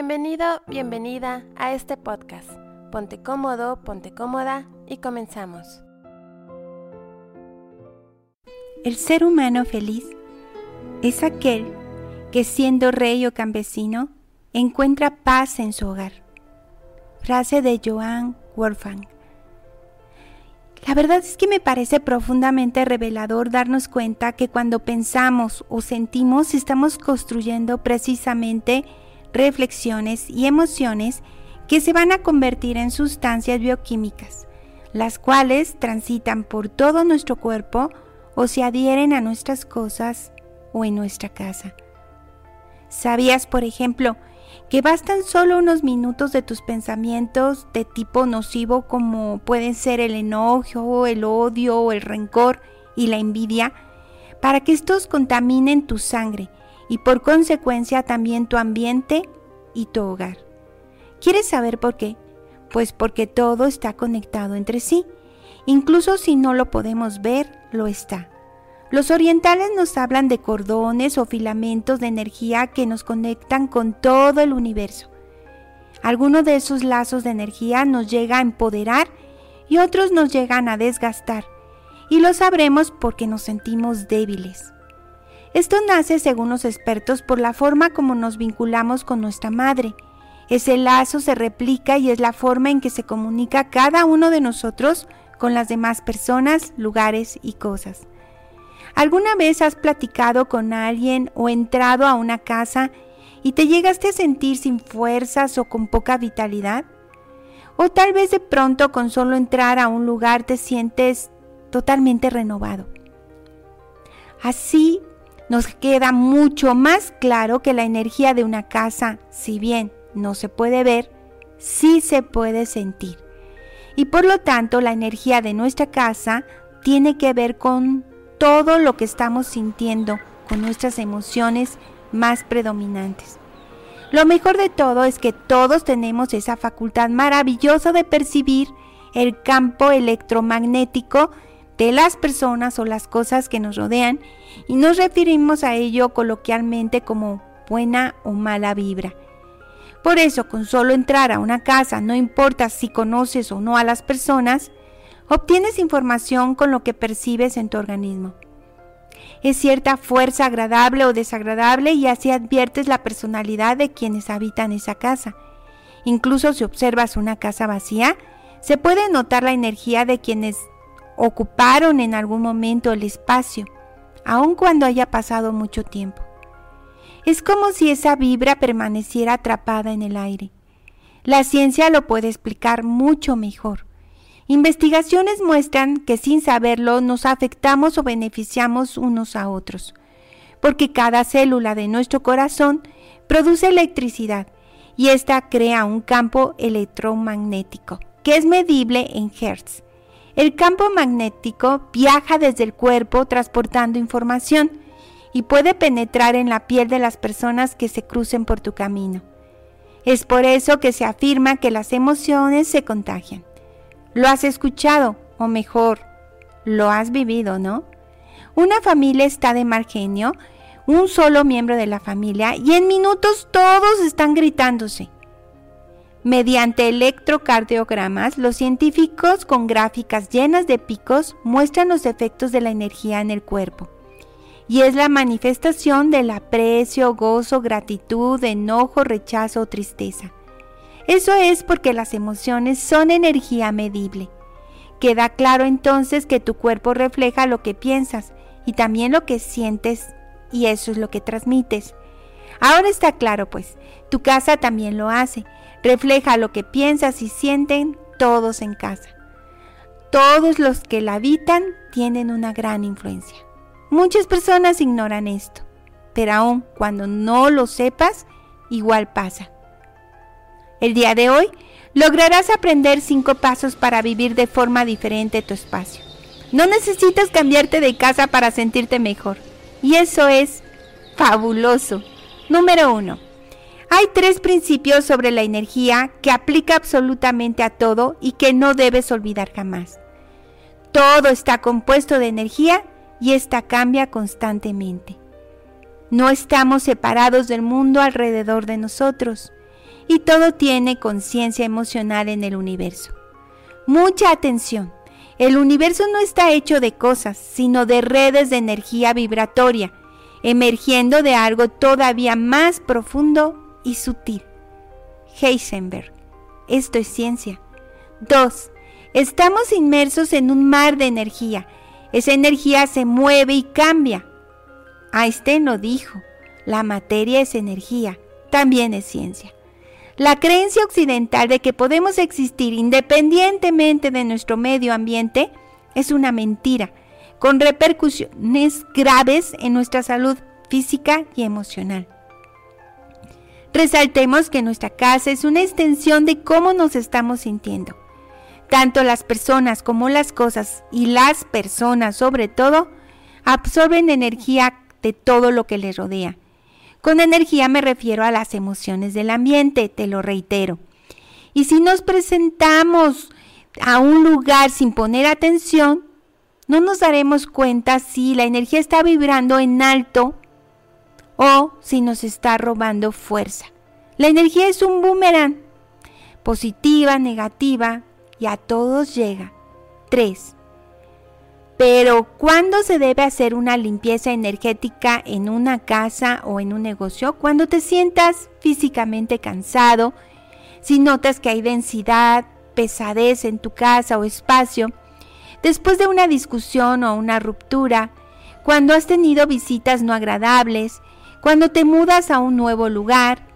Bienvenido, bienvenida a este podcast. Ponte cómodo, ponte cómoda y comenzamos. El ser humano feliz es aquel que siendo rey o campesino encuentra paz en su hogar. Frase de Joan Wolfgang. La verdad es que me parece profundamente revelador darnos cuenta que cuando pensamos o sentimos estamos construyendo precisamente reflexiones y emociones que se van a convertir en sustancias bioquímicas, las cuales transitan por todo nuestro cuerpo o se adhieren a nuestras cosas o en nuestra casa. ¿Sabías, por ejemplo, que bastan solo unos minutos de tus pensamientos de tipo nocivo como pueden ser el enojo, el odio, el rencor y la envidia, para que estos contaminen tu sangre y por consecuencia también tu ambiente y tu hogar. ¿Quieres saber por qué? Pues porque todo está conectado entre sí. Incluso si no lo podemos ver, lo está. Los orientales nos hablan de cordones o filamentos de energía que nos conectan con todo el universo. Algunos de esos lazos de energía nos llega a empoderar y otros nos llegan a desgastar. Y lo sabremos porque nos sentimos débiles. Esto nace, según los expertos, por la forma como nos vinculamos con nuestra madre. Ese lazo se replica y es la forma en que se comunica cada uno de nosotros con las demás personas, lugares y cosas. ¿Alguna vez has platicado con alguien o entrado a una casa y te llegaste a sentir sin fuerzas o con poca vitalidad? O tal vez de pronto con solo entrar a un lugar te sientes totalmente renovado. Así nos queda mucho más claro que la energía de una casa, si bien no se puede ver, sí se puede sentir. Y por lo tanto la energía de nuestra casa tiene que ver con todo lo que estamos sintiendo, con nuestras emociones más predominantes. Lo mejor de todo es que todos tenemos esa facultad maravillosa de percibir el campo electromagnético de las personas o las cosas que nos rodean y nos referimos a ello coloquialmente como buena o mala vibra. Por eso, con solo entrar a una casa, no importa si conoces o no a las personas, obtienes información con lo que percibes en tu organismo. Es cierta fuerza agradable o desagradable y así adviertes la personalidad de quienes habitan esa casa. Incluso si observas una casa vacía, se puede notar la energía de quienes ocuparon en algún momento el espacio, aun cuando haya pasado mucho tiempo. Es como si esa vibra permaneciera atrapada en el aire. La ciencia lo puede explicar mucho mejor. Investigaciones muestran que sin saberlo nos afectamos o beneficiamos unos a otros, porque cada célula de nuestro corazón produce electricidad y ésta crea un campo electromagnético que es medible en Hertz. El campo magnético viaja desde el cuerpo transportando información y puede penetrar en la piel de las personas que se crucen por tu camino. Es por eso que se afirma que las emociones se contagian. Lo has escuchado, o mejor, lo has vivido, ¿no? Una familia está de mal genio, un solo miembro de la familia, y en minutos todos están gritándose. Mediante electrocardiogramas, los científicos con gráficas llenas de picos muestran los efectos de la energía en el cuerpo. Y es la manifestación del aprecio, gozo, gratitud, enojo, rechazo o tristeza. Eso es porque las emociones son energía medible. Queda claro entonces que tu cuerpo refleja lo que piensas y también lo que sientes y eso es lo que transmites. Ahora está claro pues, tu casa también lo hace refleja lo que piensas y sienten todos en casa. Todos los que la habitan tienen una gran influencia. Muchas personas ignoran esto, pero aun cuando no lo sepas, igual pasa. El día de hoy lograrás aprender cinco pasos para vivir de forma diferente tu espacio. No necesitas cambiarte de casa para sentirte mejor. Y eso es fabuloso. Número uno hay tres principios sobre la energía que aplica absolutamente a todo y que no debes olvidar jamás. Todo está compuesto de energía y esta cambia constantemente. No estamos separados del mundo alrededor de nosotros y todo tiene conciencia emocional en el universo. Mucha atención. El universo no está hecho de cosas, sino de redes de energía vibratoria, emergiendo de algo todavía más profundo y sutil. Heisenberg. Esto es ciencia. 2. Estamos inmersos en un mar de energía. Esa energía se mueve y cambia. Einstein lo dijo. La materia es energía. También es ciencia. La creencia occidental de que podemos existir independientemente de nuestro medio ambiente es una mentira, con repercusiones graves en nuestra salud física y emocional. Resaltemos que nuestra casa es una extensión de cómo nos estamos sintiendo. Tanto las personas como las cosas, y las personas sobre todo, absorben energía de todo lo que les rodea con energía me refiero a las emociones del ambiente, te lo reitero. Y si nos presentamos a un lugar sin poner atención, no nos daremos cuenta si la energía está vibrando en alto o si nos está robando fuerza. La energía es un boomerang, positiva, negativa, y a todos llega. 3. Pero ¿cuándo se debe hacer una limpieza energética en una casa o en un negocio? Cuando te sientas físicamente cansado, si notas que hay densidad, pesadez en tu casa o espacio, después de una discusión o una ruptura, cuando has tenido visitas no agradables, cuando te mudas a un nuevo lugar,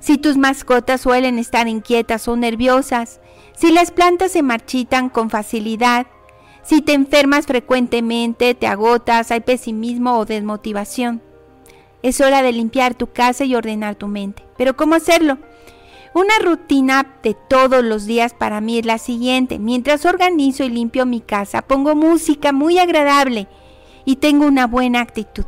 si tus mascotas suelen estar inquietas o nerviosas, si las plantas se marchitan con facilidad, si te enfermas frecuentemente, te agotas, hay pesimismo o desmotivación. Es hora de limpiar tu casa y ordenar tu mente. Pero ¿cómo hacerlo? Una rutina de todos los días para mí es la siguiente. Mientras organizo y limpio mi casa, pongo música muy agradable y tengo una buena actitud.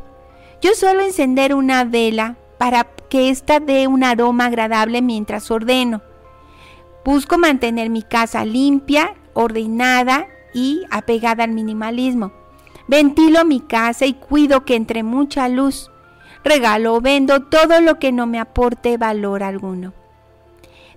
Yo suelo encender una vela para que ésta dé un aroma agradable mientras ordeno. Busco mantener mi casa limpia, ordenada y apegada al minimalismo. Ventilo mi casa y cuido que entre mucha luz. Regalo o vendo todo lo que no me aporte valor alguno.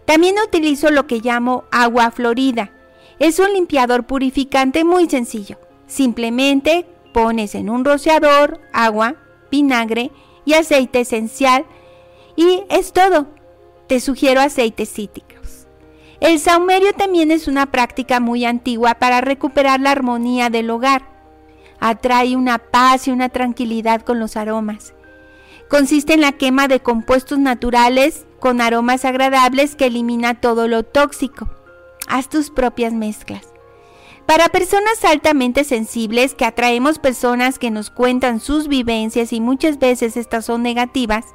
También utilizo lo que llamo agua florida. Es un limpiador purificante muy sencillo. Simplemente pones en un rociador agua, vinagre y aceite esencial y es todo. Te sugiero aceite cítrico. El saumerio también es una práctica muy antigua para recuperar la armonía del hogar. Atrae una paz y una tranquilidad con los aromas. Consiste en la quema de compuestos naturales con aromas agradables que elimina todo lo tóxico. Haz tus propias mezclas. Para personas altamente sensibles que atraemos personas que nos cuentan sus vivencias y muchas veces estas son negativas,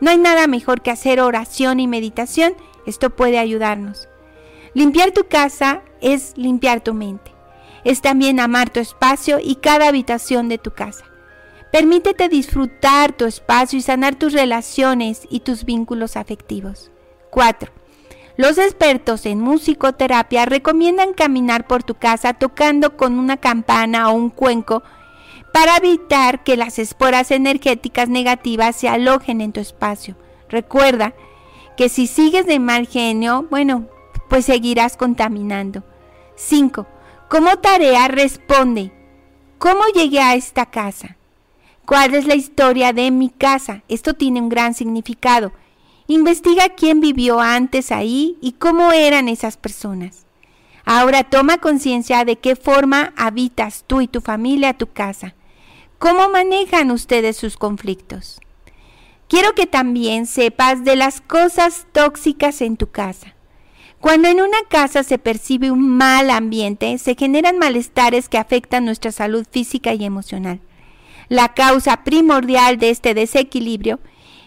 no hay nada mejor que hacer oración y meditación. Esto puede ayudarnos. Limpiar tu casa es limpiar tu mente. Es también amar tu espacio y cada habitación de tu casa. Permítete disfrutar tu espacio y sanar tus relaciones y tus vínculos afectivos. 4. Los expertos en musicoterapia recomiendan caminar por tu casa tocando con una campana o un cuenco para evitar que las esporas energéticas negativas se alojen en tu espacio. Recuerda que si sigues de mal genio, bueno, pues seguirás contaminando. 5. Como tarea responde, ¿cómo llegué a esta casa? ¿Cuál es la historia de mi casa? Esto tiene un gran significado. Investiga quién vivió antes ahí y cómo eran esas personas. Ahora toma conciencia de qué forma habitas tú y tu familia tu casa. ¿Cómo manejan ustedes sus conflictos? Quiero que también sepas de las cosas tóxicas en tu casa. Cuando en una casa se percibe un mal ambiente, se generan malestares que afectan nuestra salud física y emocional. La causa primordial de este desequilibrio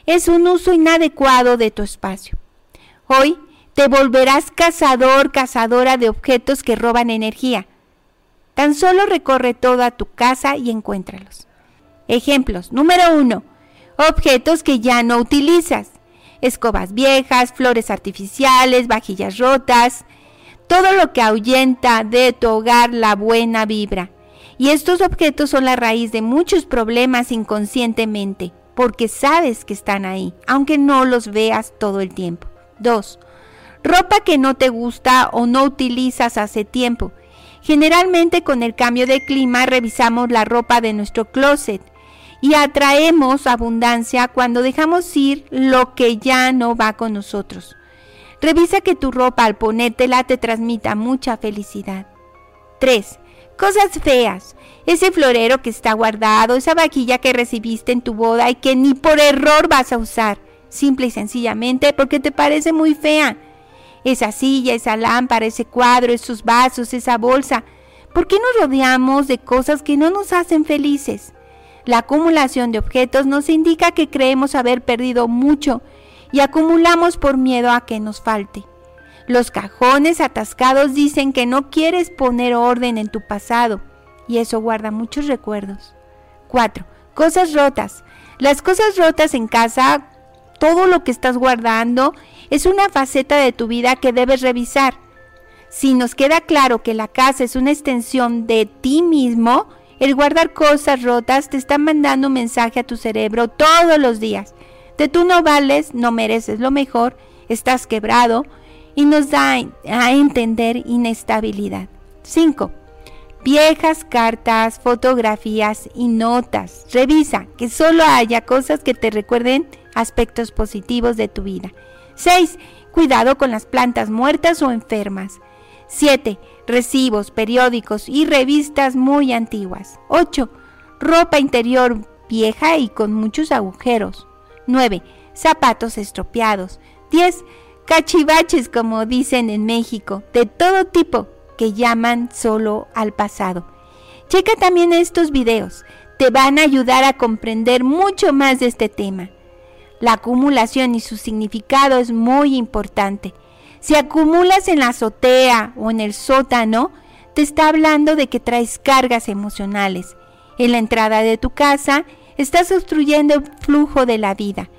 es un uso inadecuado de tu espacio. Hoy te volverás cazador, cazadora de objetos que roban energía. Tan solo recorre toda tu casa y encuéntralos. Ejemplos. Número uno. Objetos que ya no utilizas escobas viejas, flores artificiales, vajillas rotas, todo lo que ahuyenta de tu hogar la buena vibra. Y estos objetos son la raíz de muchos problemas inconscientemente, porque sabes que están ahí, aunque no los veas todo el tiempo. 2. Ropa que no te gusta o no utilizas hace tiempo. Generalmente con el cambio de clima revisamos la ropa de nuestro closet y atraemos abundancia cuando dejamos ir lo que ya no va con nosotros. Revisa que tu ropa al ponértela te transmita mucha felicidad. 3. Cosas feas. Ese florero que está guardado, esa vaquilla que recibiste en tu boda y que ni por error vas a usar, simple y sencillamente porque te parece muy fea. Esa silla, esa lámpara, ese cuadro, esos vasos, esa bolsa. ¿Por qué nos rodeamos de cosas que no nos hacen felices? La acumulación de objetos nos indica que creemos haber perdido mucho y acumulamos por miedo a que nos falte. Los cajones atascados dicen que no quieres poner orden en tu pasado y eso guarda muchos recuerdos. 4. Cosas rotas. Las cosas rotas en casa, todo lo que estás guardando, es una faceta de tu vida que debes revisar. Si nos queda claro que la casa es una extensión de ti mismo, el guardar cosas rotas te está mandando un mensaje a tu cerebro todos los días. De tú no vales, no mereces lo mejor, estás quebrado y nos da a entender inestabilidad. 5. Viejas cartas, fotografías y notas. Revisa que solo haya cosas que te recuerden aspectos positivos de tu vida. 6. Cuidado con las plantas muertas o enfermas. 7 recibos, periódicos y revistas muy antiguas. 8. Ropa interior vieja y con muchos agujeros. 9. Zapatos estropeados. 10. Cachivaches, como dicen en México, de todo tipo, que llaman solo al pasado. Checa también estos videos, te van a ayudar a comprender mucho más de este tema. La acumulación y su significado es muy importante. Si acumulas en la azotea o en el sótano, te está hablando de que traes cargas emocionales. En la entrada de tu casa estás obstruyendo el flujo de la vida.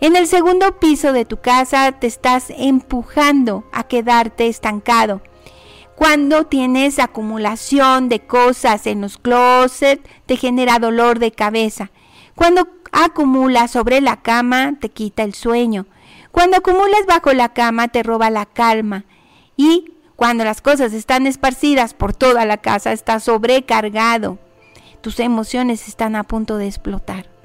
En el segundo piso de tu casa te estás empujando a quedarte estancado. Cuando tienes acumulación de cosas en los closets, te genera dolor de cabeza. Cuando acumulas sobre la cama, te quita el sueño. Cuando acumulas bajo la cama te roba la calma y cuando las cosas están esparcidas por toda la casa estás sobrecargado. Tus emociones están a punto de explotar.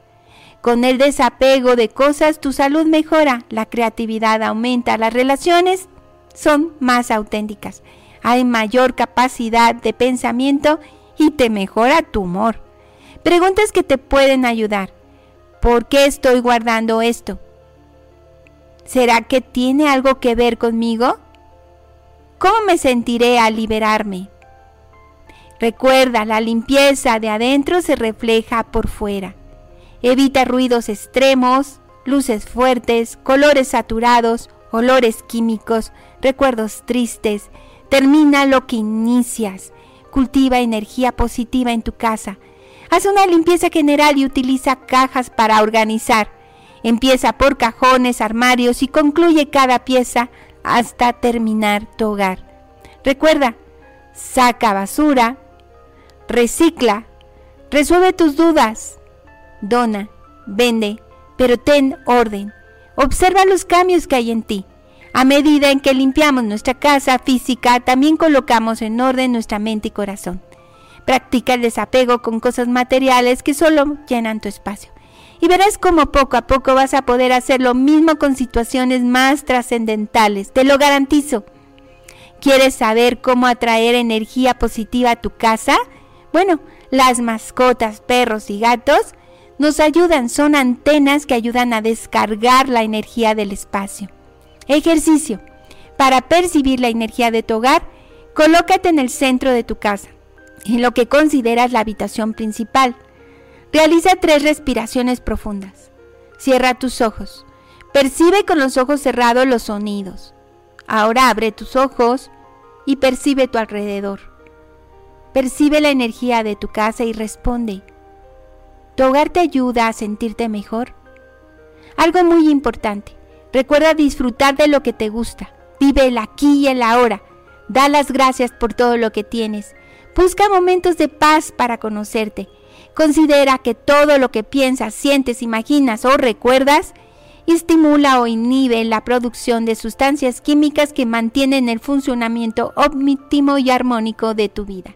Con el desapego de cosas tu salud mejora, la creatividad aumenta, las relaciones son más auténticas, hay mayor capacidad de pensamiento y te mejora tu humor. Preguntas que te pueden ayudar. ¿Por qué estoy guardando esto? ¿Será que tiene algo que ver conmigo? ¿Cómo me sentiré al liberarme? Recuerda, la limpieza de adentro se refleja por fuera. Evita ruidos extremos, luces fuertes, colores saturados, olores químicos, recuerdos tristes. Termina lo que inicias. Cultiva energía positiva en tu casa. Haz una limpieza general y utiliza cajas para organizar. Empieza por cajones, armarios y concluye cada pieza hasta terminar tu hogar. Recuerda, saca basura, recicla, resuelve tus dudas, dona, vende, pero ten orden. Observa los cambios que hay en ti. A medida en que limpiamos nuestra casa física, también colocamos en orden nuestra mente y corazón. Practica el desapego con cosas materiales que solo llenan tu espacio y verás cómo poco a poco vas a poder hacer lo mismo con situaciones más trascendentales, te lo garantizo. ¿Quieres saber cómo atraer energía positiva a tu casa? Bueno, las mascotas, perros y gatos nos ayudan, son antenas que ayudan a descargar la energía del espacio. Ejercicio. Para percibir la energía de tu hogar, colócate en el centro de tu casa, en lo que consideras la habitación principal. Realiza tres respiraciones profundas. Cierra tus ojos. Percibe con los ojos cerrados los sonidos. Ahora abre tus ojos y percibe tu alrededor. Percibe la energía de tu casa y responde. ¿Tu hogar te ayuda a sentirte mejor? Algo muy importante. Recuerda disfrutar de lo que te gusta. Vive el aquí y el ahora. Da las gracias por todo lo que tienes. Busca momentos de paz para conocerte Considera que todo lo que piensas, sientes, imaginas o recuerdas estimula o inhibe la producción de sustancias químicas que mantienen el funcionamiento óptimo y armónico de tu vida.